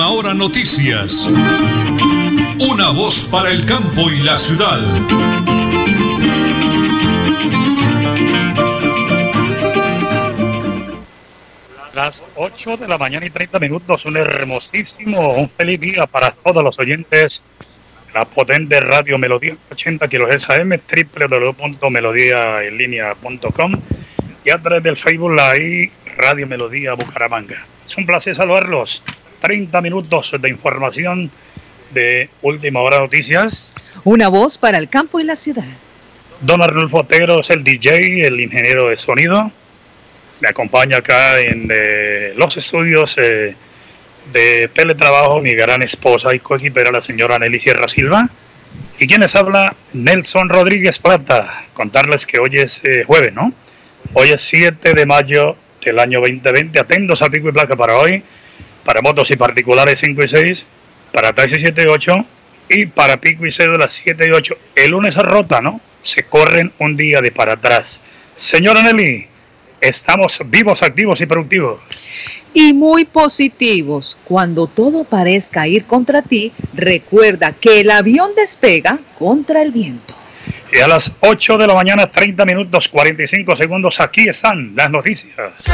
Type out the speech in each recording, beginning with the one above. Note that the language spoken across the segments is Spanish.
Última Hora Noticias. Una voz para el campo y la ciudad. Las 8 de la mañana y 30 minutos, un hermosísimo, un feliz día para todos los oyentes de la potente radio Melodía 80 kHz AM, www.melodiaenlinea.com y a través del Facebook Live Radio Melodía Bucaramanga. Es un placer saludarlos. 30 minutos de información de Última Hora Noticias. Una voz para el campo y la ciudad. Don Arnulfo Otero es el DJ, el ingeniero de sonido. Me acompaña acá en eh, los estudios eh, de teletrabajo mi gran esposa y coequipera, la señora Nelly Sierra Silva. Y quienes habla, Nelson Rodríguez Plata. Contarles que hoy es eh, jueves, ¿no? Hoy es 7 de mayo del año 2020. Atentos a pico y placa para hoy, para motos y particulares 5 y 6, para taxi 7 y 8 y para pico y cédula 7 y 8. El lunes se rota, ¿no? Se corren un día de para atrás. Señora Nelly, estamos vivos, activos y productivos. Y muy positivos. Cuando todo parezca ir contra ti, recuerda que el avión despega contra el viento. Y a las 8 de la mañana, 30 minutos 45 segundos, aquí están las noticias.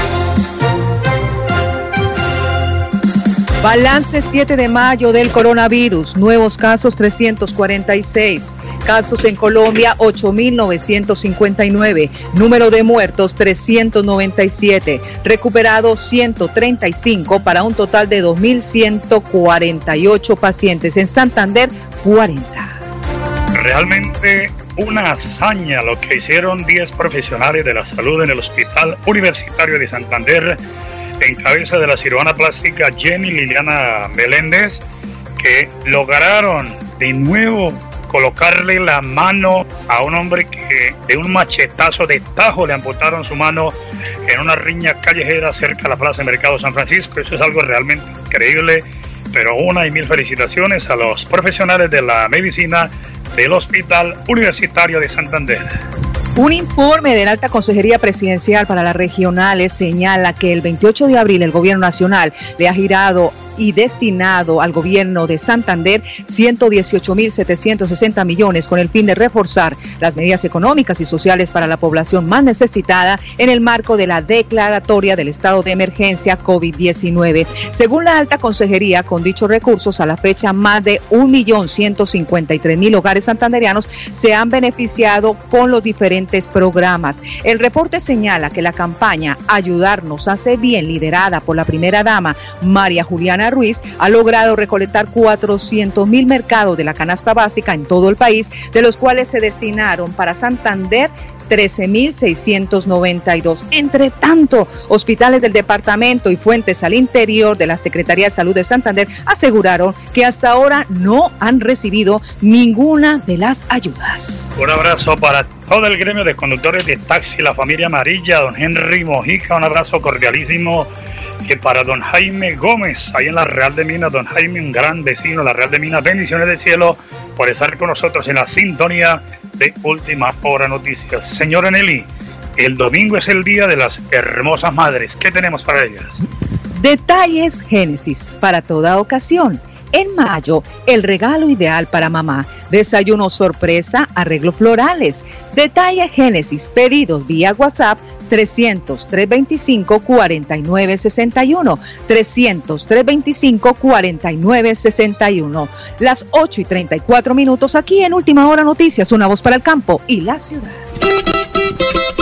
Balance 7 de mayo del coronavirus. Nuevos casos 346. Casos en Colombia 8.959. Número de muertos 397. Recuperados 135 para un total de 2.148 pacientes. En Santander 40. Realmente una hazaña lo que hicieron 10 profesionales de la salud en el Hospital Universitario de Santander en cabeza de la cirujana plástica Jenny Liliana Meléndez que lograron de nuevo colocarle la mano a un hombre que de un machetazo de tajo le amputaron su mano en una riña callejera cerca de la Plaza de Mercado San Francisco. Eso es algo realmente increíble, pero una y mil felicitaciones a los profesionales de la medicina del Hospital Universitario de Santander. Un informe de la Alta Consejería Presidencial para las Regionales señala que el 28 de abril el Gobierno Nacional le ha girado y destinado al gobierno de Santander 118.760 millones con el fin de reforzar las medidas económicas y sociales para la población más necesitada en el marco de la declaratoria del estado de emergencia COVID-19. Según la alta consejería, con dichos recursos, a la fecha más de 1.153.000 hogares santanderianos se han beneficiado con los diferentes programas. El reporte señala que la campaña Ayudarnos hace bien, liderada por la primera dama María Juliana Ruiz ha logrado recolectar 400 mil mercados de la canasta básica en todo el país, de los cuales se destinaron para Santander 13.692. Entre tanto, hospitales del departamento y fuentes al interior de la Secretaría de Salud de Santander aseguraron que hasta ahora no han recibido ninguna de las ayudas. Un abrazo para todo el gremio de conductores de taxi, la familia amarilla, don Henry Mojica, un abrazo cordialísimo que para don Jaime Gómez, ahí en la Real de Minas, don Jaime, un gran vecino, la Real de Minas, bendiciones del cielo por estar con nosotros en la sintonía de Última Hora Noticias. Señora Nelly, el domingo es el día de las hermosas madres. ¿Qué tenemos para ellas? Detalles Génesis para toda ocasión. En mayo, el regalo ideal para mamá. Desayuno sorpresa, arreglos florales. Detalle Génesis, pedidos vía WhatsApp 300 325 4961 300 325 4961 las 8 y 34 minutos aquí en Última Hora Noticias una voz para el campo y la ciudad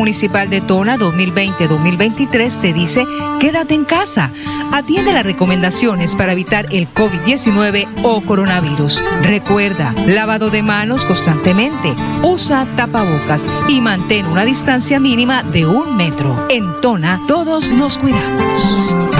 Municipal de Tona 2020-2023 te dice, quédate en casa. Atiende las recomendaciones para evitar el COVID-19 o coronavirus. Recuerda, lavado de manos constantemente, usa tapabocas y mantén una distancia mínima de un metro. En Tona, todos nos cuidamos.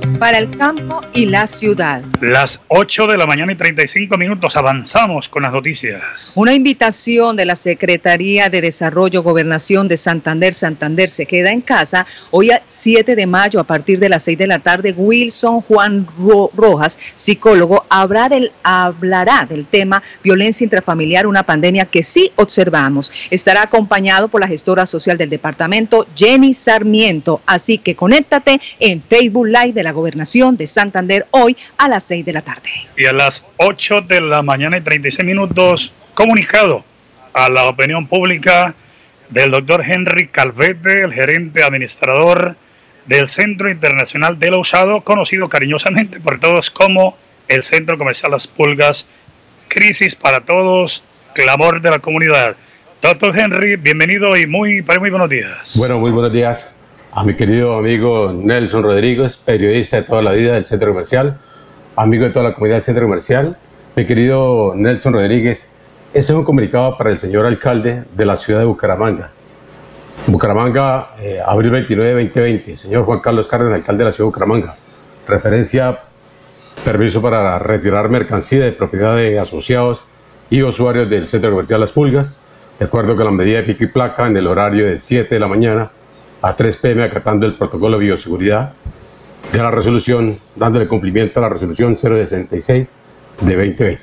para el campo y la ciudad. Las 8 de la mañana y 35 minutos avanzamos con las noticias. Una invitación de la Secretaría de Desarrollo Gobernación de Santander. Santander se queda en casa. Hoy 7 de mayo a partir de las 6 de la tarde, Wilson Juan Rojas, psicólogo, del, hablará del tema violencia intrafamiliar, una pandemia que sí observamos. Estará acompañado por la gestora social del departamento, Jenny Sarmiento. Así que conéctate en Facebook Live de la Gobernación Nación de Santander hoy a las 6 de la tarde. Y a las 8 de la mañana y 36 minutos, comunicado a la opinión pública del doctor Henry Calvete, el gerente administrador del Centro Internacional de Usado, conocido cariñosamente por todos como el Centro Comercial Las Pulgas. Crisis para todos, clamor de la comunidad. Doctor Henry, bienvenido y muy, muy buenos días. Bueno, muy buenos días a mi querido amigo Nelson Rodríguez, periodista de toda la vida del Centro Comercial, amigo de toda la comunidad del Centro Comercial. Mi querido Nelson Rodríguez, ese es un comunicado para el señor alcalde de la ciudad de Bucaramanga. Bucaramanga, eh, abril 29 2020, señor Juan Carlos Cárdenas, alcalde de la ciudad de Bucaramanga. Referencia, permiso para retirar mercancía de propiedad de asociados y usuarios del Centro Comercial Las Pulgas, de acuerdo con la medida de pico y placa en el horario de 7 de la mañana a 3 pm acatando el protocolo de bioseguridad de la resolución, dándole cumplimiento a la resolución 066 de 2020.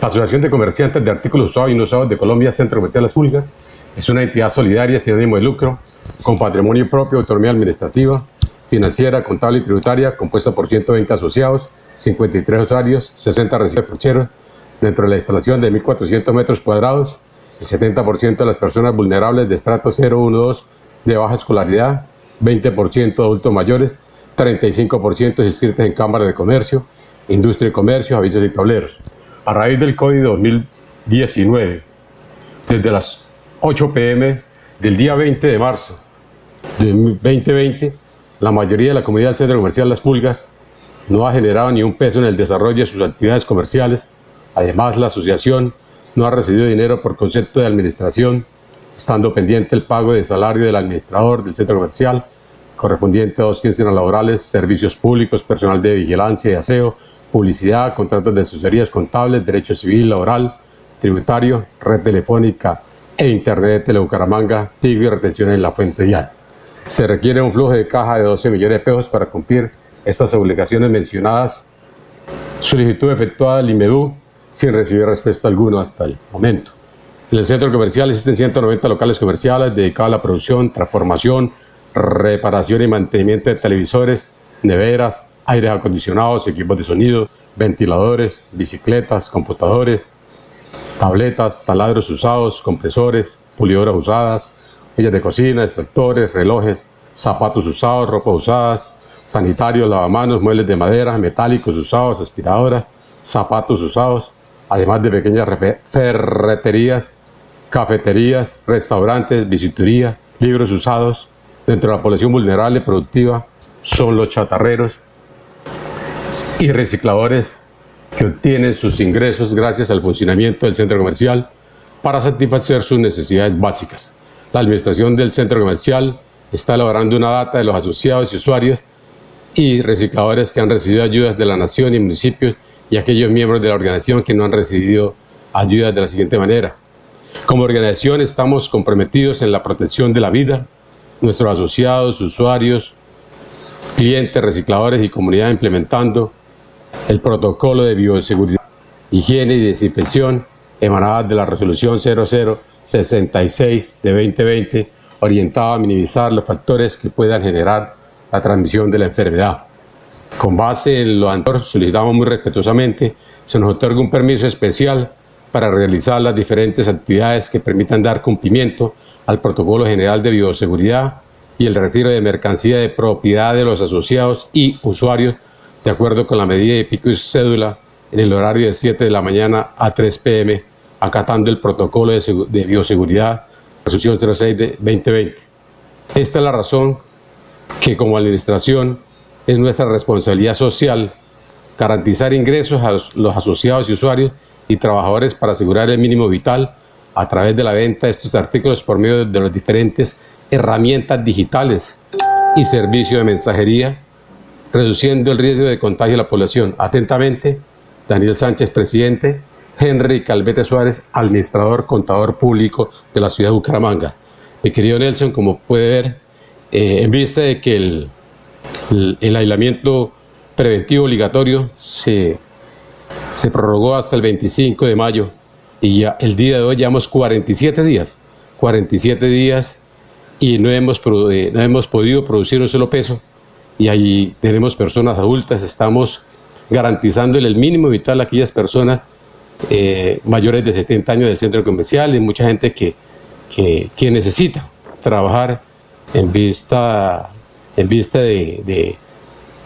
La Asociación de Comerciantes de Artículos Usados y No Usados de Colombia, Centro Comercial Las Pulgas, es una entidad solidaria sin ánimo de lucro, con patrimonio propio, autonomía administrativa, financiera, contable y tributaria, compuesta por 120 asociados, 53 usuarios, 60 residentes pucheros, dentro de la instalación de 1.400 metros cuadrados, el 70% de las personas vulnerables de estrato 012 de baja escolaridad, 20% adultos mayores, 35% inscritos en cámaras de comercio, industria y comercio, avisos y tableros. A raíz del COVID 2019, desde las 8 pm del día 20 de marzo de 2020, la mayoría de la comunidad del centro comercial Las Pulgas no ha generado ni un peso en el desarrollo de sus actividades comerciales. Además, la asociación no ha recibido dinero por concepto de administración estando pendiente el pago de salario del administrador del centro comercial, correspondiente a dos quincenas laborales, servicios públicos, personal de vigilancia y aseo, publicidad, contratos de asesorías contables, derecho civil, laboral, tributario, red telefónica e internet de Telebucaramanga, TIG y retención en la fuente dial. Se requiere un flujo de caja de 12 millones de pesos para cumplir estas obligaciones mencionadas. Solicitud efectuada al IMEDU sin recibir respuesta alguna hasta el momento. En el centro comercial existen 190 locales comerciales dedicados a la producción, transformación, reparación y mantenimiento de televisores, neveras, aires acondicionados, equipos de sonido, ventiladores, bicicletas, computadores, tabletas, taladros usados, compresores, pulidoras usadas, ollas de cocina, extractores, relojes, zapatos usados, ropa usadas, sanitarios, lavamanos, muebles de madera, metálicos usados, aspiradoras, zapatos usados, además de pequeñas ferreterías cafeterías, restaurantes, visituría, libros usados. Dentro de la población vulnerable productiva son los chatarreros y recicladores que obtienen sus ingresos gracias al funcionamiento del centro comercial para satisfacer sus necesidades básicas. La administración del centro comercial está elaborando una data de los asociados y usuarios y recicladores que han recibido ayudas de la nación y municipios y aquellos miembros de la organización que no han recibido ayudas de la siguiente manera. Como organización estamos comprometidos en la protección de la vida, nuestros asociados, usuarios, clientes, recicladores y comunidad implementando el protocolo de bioseguridad, higiene y desinfección emanada de la resolución 0066 de 2020, orientada a minimizar los factores que puedan generar la transmisión de la enfermedad. Con base en lo anterior, solicitamos muy respetuosamente se nos otorga un permiso especial para realizar las diferentes actividades que permitan dar cumplimiento al protocolo general de bioseguridad y el retiro de mercancía de propiedad de los asociados y usuarios de acuerdo con la medida de pico y cédula en el horario de 7 de la mañana a 3 pm, acatando el protocolo de, bioseguridad, resolución 06 de 2020. Esta es la razón que como administración es nuestra responsabilidad social garantizar ingresos a los asociados y usuarios y trabajadores para asegurar el mínimo vital a través de la venta de estos artículos por medio de las diferentes herramientas digitales y servicios de mensajería, reduciendo el riesgo de contagio a la población. Atentamente, Daniel Sánchez, presidente, Henry Calvete Suárez, administrador, contador público de la ciudad de Bucaramanga. Mi querido Nelson, como puede ver, eh, en vista de que el, el aislamiento preventivo obligatorio se, se prorrogó hasta el 25 de mayo y ya el día de hoy llevamos 47 días, 47 días y no hemos, eh, no hemos podido producir un solo peso y ahí tenemos personas adultas, estamos garantizándole el mínimo vital a aquellas personas eh, mayores de 70 años del centro comercial y mucha gente que, que, necesita trabajar en vista, en vista de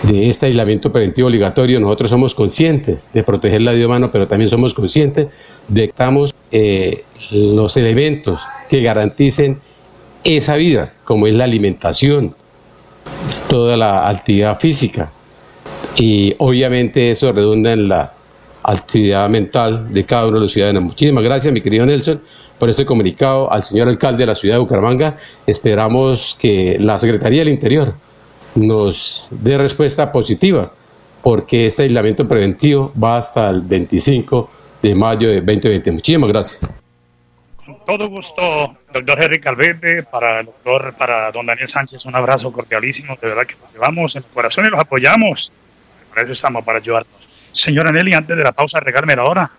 de este aislamiento preventivo obligatorio, nosotros somos conscientes de proteger la vida humana, pero también somos conscientes de que estamos eh, los elementos que garanticen esa vida, como es la alimentación, toda la actividad física. Y obviamente eso redunda en la actividad mental de cada uno de los ciudadanos. Muchísimas gracias, mi querido Nelson, por este comunicado al señor alcalde de la ciudad de Bucaramanga. Esperamos que la Secretaría del Interior nos dé respuesta positiva, porque este aislamiento preventivo va hasta el 25 de mayo de 2020. Muchísimas gracias. Con todo gusto, doctor Henry Calvete, para el doctor, para don Daniel Sánchez, un abrazo cordialísimo, de verdad que nos llevamos en el corazón y los apoyamos. Para eso estamos, para ayudarnos. Señora Nelly, antes de la pausa, regálme la hora.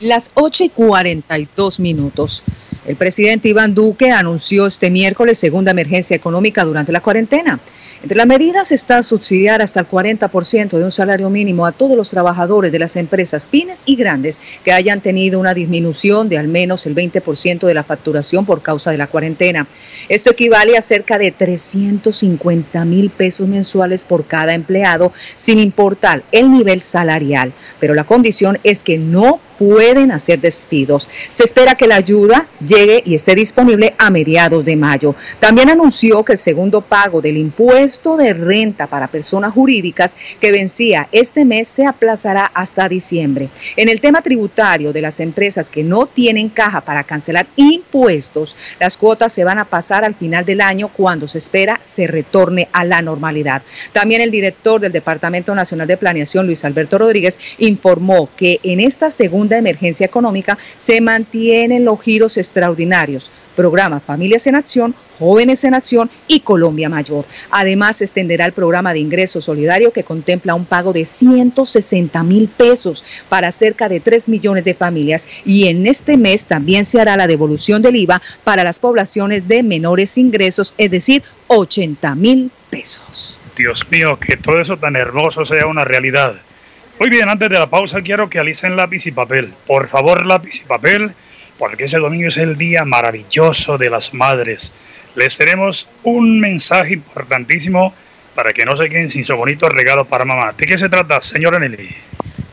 Las 8 y 42 minutos. El presidente Iván Duque anunció este miércoles segunda emergencia económica durante la cuarentena. Entre las medidas está subsidiar hasta el 40% de un salario mínimo a todos los trabajadores de las empresas pymes y grandes que hayan tenido una disminución de al menos el 20% de la facturación por causa de la cuarentena. Esto equivale a cerca de 350 mil pesos mensuales por cada empleado, sin importar el nivel salarial. Pero la condición es que no pueden hacer despidos. Se espera que la ayuda llegue y esté disponible a mediados de mayo. También anunció que el segundo pago del impuesto de renta para personas jurídicas que vencía este mes se aplazará hasta diciembre. En el tema tributario de las empresas que no tienen caja para cancelar impuestos, las cuotas se van a pasar al final del año cuando se espera se retorne a la normalidad. También el director del Departamento Nacional de Planeación, Luis Alberto Rodríguez, informó que en esta segunda de emergencia económica se mantienen los giros extraordinarios. Programa Familias en Acción, Jóvenes en Acción y Colombia Mayor. Además, se extenderá el programa de ingreso solidario que contempla un pago de 160 mil pesos para cerca de 3 millones de familias y en este mes también se hará la devolución del IVA para las poblaciones de menores ingresos, es decir, 80 mil pesos. Dios mío, que todo eso tan hermoso sea una realidad. Muy bien, antes de la pausa quiero que alicen lápiz y papel. Por favor, lápiz y papel, porque ese domingo es el día maravilloso de las madres. Les tenemos un mensaje importantísimo para que no se queden sin su bonito regalo para mamá. ¿De qué se trata, señora Nelly?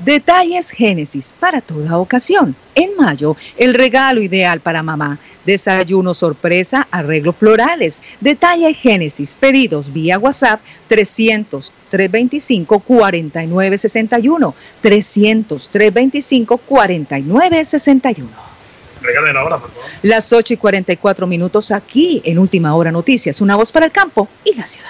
Detalles Génesis para toda ocasión. En mayo, el regalo ideal para mamá. Desayuno sorpresa, arreglos florales. Detalle Génesis. Pedidos vía WhatsApp 300 325 4961. 300 325 4961. Regalen ahora, por favor. Las 8 y 44 minutos aquí en Última Hora Noticias. Una voz para el campo y la ciudad.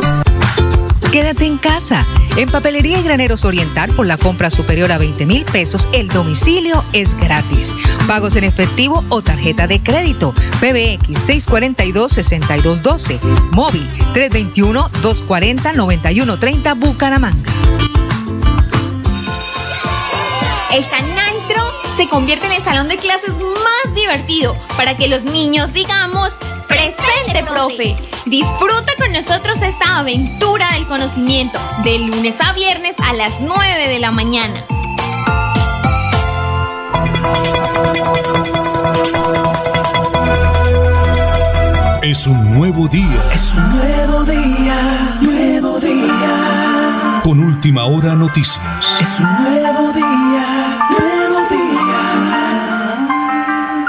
Quédate en casa. En Papelería y Graneros Oriental, por la compra superior a 20 mil pesos, el domicilio es gratis. Pagos en efectivo o tarjeta de crédito. PBX 642-6212. Móvil 321-240-9130 Bucaramanga. El Canantro se convierte en el salón de clases más divertido para que los niños digamos presente, profe. Disfruta con nosotros esta aventura del conocimiento de lunes a viernes a las 9 de la mañana. Es un nuevo día. Es un nuevo día, nuevo día. Con última hora noticias. Es un nuevo día, nuevo día.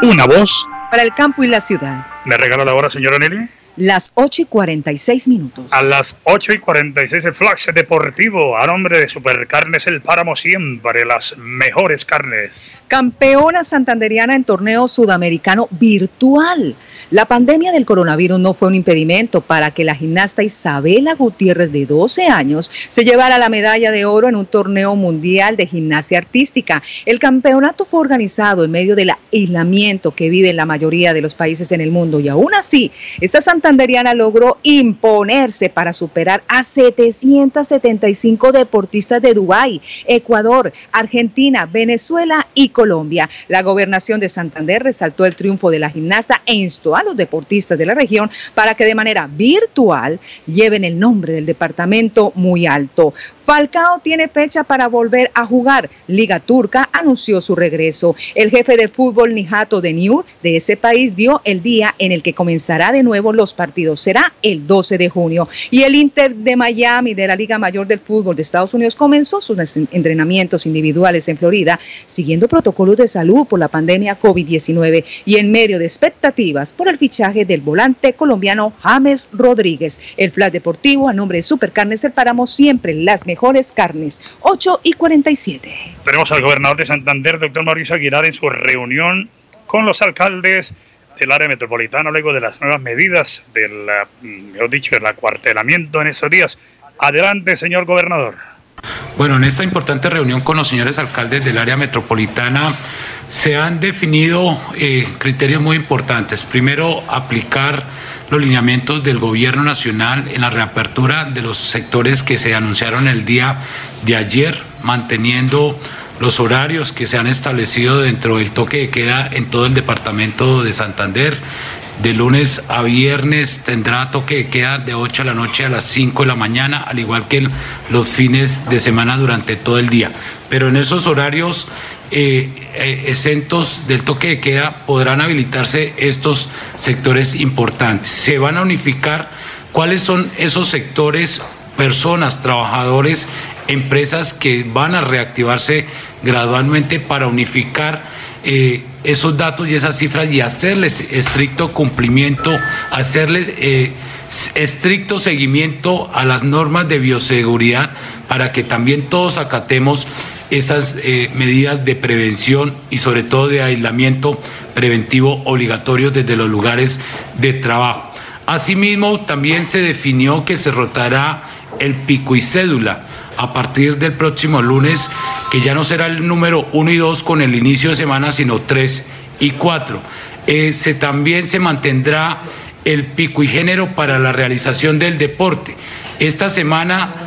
Una voz. Para el campo y la ciudad. ¿Me regala la hora, señora Nelly? Las 8 y 46 minutos. A las 8 y 46 el Flax Deportivo, a nombre de Supercarnes El Páramo, siempre las mejores carnes. Campeona santanderiana en torneo sudamericano virtual. La pandemia del coronavirus no fue un impedimento para que la gimnasta Isabela Gutiérrez, de 12 años, se llevara la medalla de oro en un torneo mundial de gimnasia artística. El campeonato fue organizado en medio del aislamiento que vive la mayoría de los países en el mundo y aún así, esta santanderiana logró imponerse para superar a 775 deportistas de Dubái, Ecuador, Argentina, Venezuela y Colombia. La gobernación de Santander resaltó el triunfo de la gimnasta e instó a los deportistas de la región para que de manera virtual lleven el nombre del departamento muy alto. Falcao tiene fecha para volver a jugar. Liga Turca anunció su regreso. El jefe de fútbol Nijato de New de ese país dio el día en el que comenzará de nuevo los partidos. Será el 12 de junio. Y el Inter de Miami de la Liga Mayor del Fútbol de Estados Unidos comenzó sus entrenamientos individuales en Florida, siguiendo protocolos de salud por la pandemia COVID-19 y en medio de expectativas por el fichaje del volante colombiano James Rodríguez. El Flash Deportivo a nombre de Supercarnes El Páramo siempre las mejores carnes. 8 y 47. Tenemos al gobernador de Santander, doctor Mauricio Aguilar, en su reunión con los alcaldes del área metropolitana luego de las nuevas medidas del, mm, mejor dicho, el acuartelamiento en esos días. Adelante, señor gobernador. Bueno, en esta importante reunión con los señores alcaldes del área metropolitana se han definido eh, criterios muy importantes. Primero, aplicar los lineamientos del gobierno nacional en la reapertura de los sectores que se anunciaron el día de ayer, manteniendo los horarios que se han establecido dentro del toque de queda en todo el departamento de Santander. De lunes a viernes tendrá toque de queda de 8 de la noche a las 5 de la mañana, al igual que los fines de semana durante todo el día. Pero en esos horarios eh, eh, exentos del toque de queda podrán habilitarse estos sectores importantes. Se van a unificar cuáles son esos sectores, personas, trabajadores, empresas que van a reactivarse gradualmente para unificar eh, esos datos y esas cifras y hacerles estricto cumplimiento, hacerles estricto seguimiento a las normas de bioseguridad para que también todos acatemos esas eh, medidas de prevención y sobre todo de aislamiento preventivo obligatorio desde los lugares de trabajo. Asimismo, también se definió que se rotará el pico y cédula a partir del próximo lunes, que ya no será el número 1 y 2 con el inicio de semana, sino 3 y 4. Eh, se, también se mantendrá el pico y género para la realización del deporte. Esta semana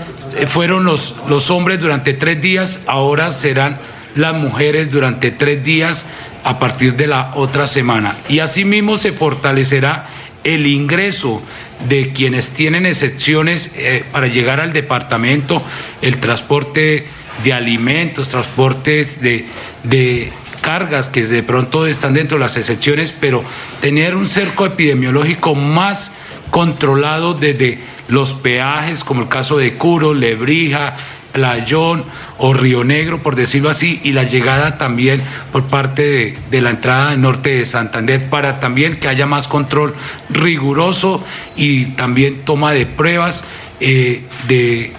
fueron los, los hombres durante tres días, ahora serán las mujeres durante tres días a partir de la otra semana. Y asimismo se fortalecerá el ingreso de quienes tienen excepciones eh, para llegar al departamento, el transporte de alimentos, transportes de, de cargas que de pronto están dentro de las excepciones, pero tener un cerco epidemiológico más controlado desde los peajes, como el caso de Curo, Lebrija, Playón o Río Negro, por decirlo así, y la llegada también por parte de, la entrada norte de Santander para también que haya más control riguroso y también toma de pruebas eh, de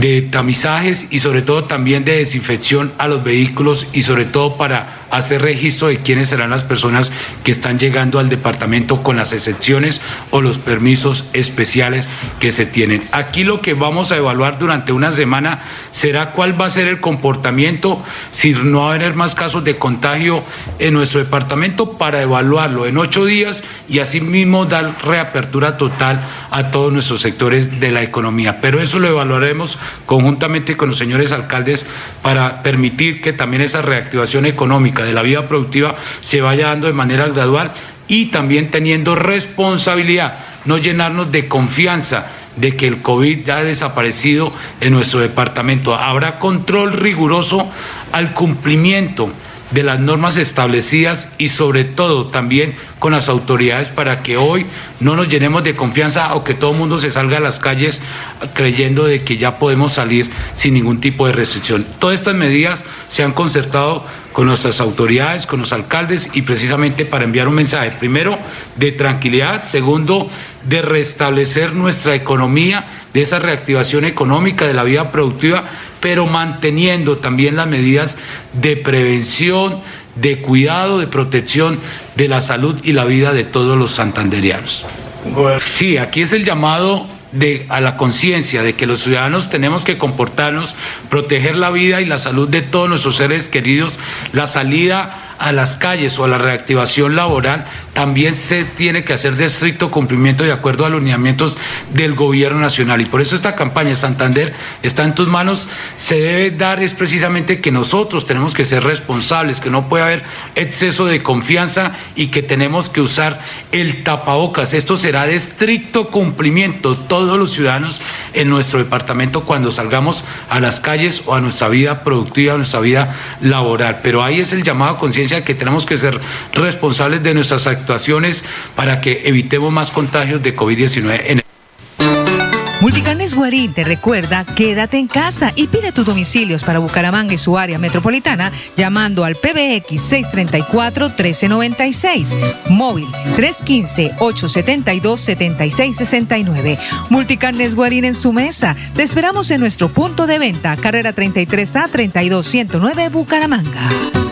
de tamizajes y sobre todo también de desinfección a los vehículos y sobre todo para hacer registro de quiénes serán las personas que están llegando al departamento con las excepciones o los permisos especiales que se tienen. Aquí lo que vamos a evaluar durante una semana será cuál va a ser el comportamiento, si no va a haber más casos de contagio en nuestro departamento para evaluarlo en ocho días y asimismo dar reapertura total a todos nuestros sectores de la economía. Pero eso lo evaluaremos conjuntamente con los señores alcaldes para permitir que también esa reactivación económica de la vida productiva se vaya dando de manera gradual y también teniendo responsabilidad, no llenarnos de confianza de que el COVID ya ha desaparecido en nuestro departamento. Habrá control riguroso al cumplimiento de las normas establecidas y sobre todo también con las autoridades para que hoy no nos llenemos de confianza o que todo el mundo se salga a las calles creyendo de que ya podemos salir sin ningún tipo de restricción. Todas estas medidas se han concertado con nuestras autoridades, con los alcaldes y precisamente para enviar un mensaje, primero, de tranquilidad, segundo, de restablecer nuestra economía, de esa reactivación económica de la vida productiva, pero manteniendo también las medidas de prevención, de cuidado, de protección de la salud y la vida de todos los santanderianos. Sí, aquí es el llamado de, a la conciencia de que los ciudadanos tenemos que comportarnos, proteger la vida y la salud de todos nuestros seres queridos, la salida a las calles o a la reactivación laboral también se tiene que hacer de estricto cumplimiento de acuerdo a los lineamientos del gobierno nacional. Y por eso esta campaña Santander está en tus manos, se debe dar es precisamente que nosotros tenemos que ser responsables, que no puede haber exceso de confianza y que tenemos que usar el tapabocas. Esto será de estricto cumplimiento todos los ciudadanos en nuestro departamento cuando salgamos a las calles o a nuestra vida productiva, a nuestra vida laboral. Pero ahí es el llamado a conciencia que tenemos que ser responsables de nuestras actuaciones para que evitemos más contagios de COVID-19 en el Multicarnes Guarín te recuerda, quédate en casa y pide tus domicilios para Bucaramanga y su área metropolitana llamando al PBX 634-1396, móvil 315-872-7669. Multicarnes Guarín en su mesa. Te esperamos en nuestro punto de venta, carrera 33A 32109 Bucaramanga.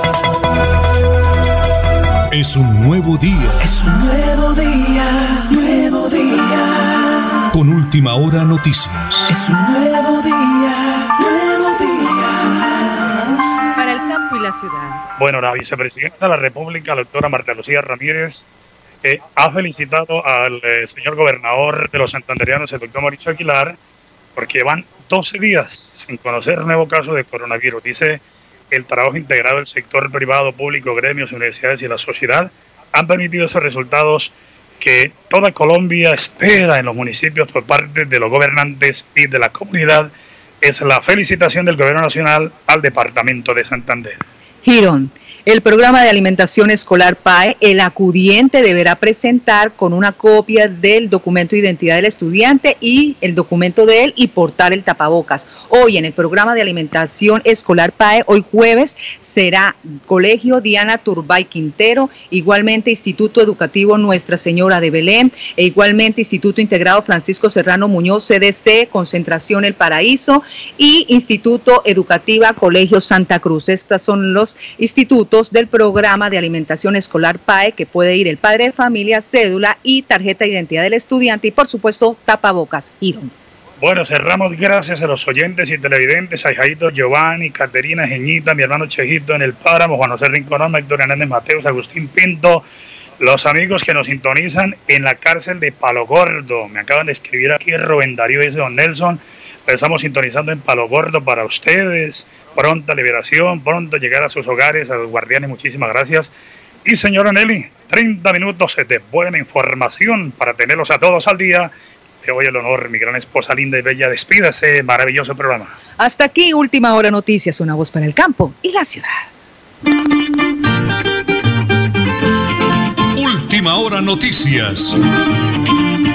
Es un nuevo día. Es un nuevo día, nuevo día. Con última hora noticias. Es un nuevo día, nuevo día. Para el campo y la ciudad. Bueno, la vicepresidenta de la República, la doctora Marta Lucía Ramírez, eh, ha felicitado al eh, señor gobernador de los santanderianos, el doctor Mauricio Aguilar, porque van 12 días sin conocer nuevo caso de coronavirus. Dice el trabajo integrado del sector privado, público, gremios, universidades y la sociedad han permitido esos resultados que toda Colombia espera en los municipios por parte de los gobernantes y de la comunidad. Es la felicitación del Gobierno Nacional al Departamento de Santander. El programa de alimentación escolar PAE, el acudiente deberá presentar con una copia del documento de identidad del estudiante y el documento de él y portar el tapabocas. Hoy en el programa de alimentación escolar PAE, hoy jueves, será Colegio Diana Turbay Quintero, igualmente Instituto Educativo Nuestra Señora de Belén e igualmente Instituto Integrado Francisco Serrano Muñoz, CDC, Concentración El Paraíso y Instituto Educativa Colegio Santa Cruz. Estos son los institutos del programa de alimentación escolar PAE que puede ir el padre de familia, cédula y tarjeta de identidad del estudiante y por supuesto tapabocas. Iron. Bueno, cerramos gracias a los oyentes y televidentes, a Jaito Giovanni, Caterina Geñita, mi hermano Chejito en el Páramo, Juan José Rincón, Héctor Hernández Mateos, Agustín Pinto, los amigos que nos sintonizan en la cárcel de Palo Gordo. Me acaban de escribir aquí Rubén Darío y Don Nelson. Estamos sintonizando en Palo Gordo para ustedes pronta liberación, pronto llegar a sus hogares, a los guardianes, muchísimas gracias. Y señora Nelly, 30 minutos de buena información para tenerlos a todos al día. Te doy el honor, mi gran esposa linda y bella, despida ese maravilloso programa. Hasta aquí, Última Hora Noticias, una voz para el campo y la ciudad. Última Hora Noticias,